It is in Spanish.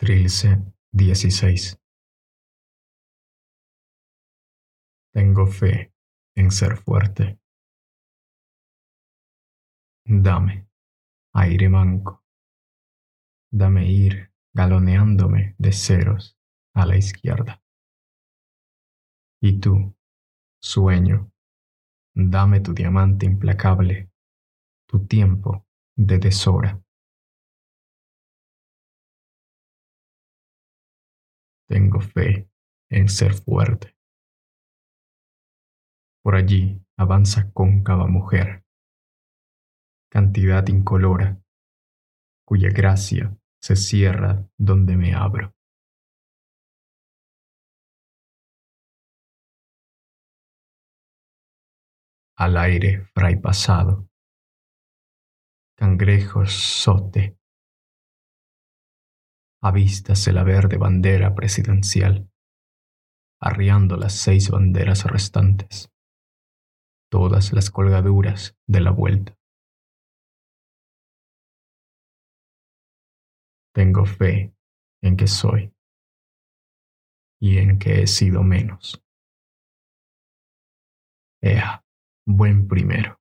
Trilce 16 Tengo fe en ser fuerte. Dame aire manco. Dame ir galoneándome de ceros a la izquierda. Y tú, sueño, dame tu diamante implacable, tu tiempo de deshora. Tengo fe en ser fuerte. Por allí avanza cóncava mujer, cantidad incolora, cuya gracia se cierra donde me abro. Al aire fray pasado, cangrejos sote, avístase la verde bandera presidencial, arriando las seis banderas restantes, todas las colgaduras de la vuelta. Tengo fe en que soy y en que he sido menos. Ea, buen primero.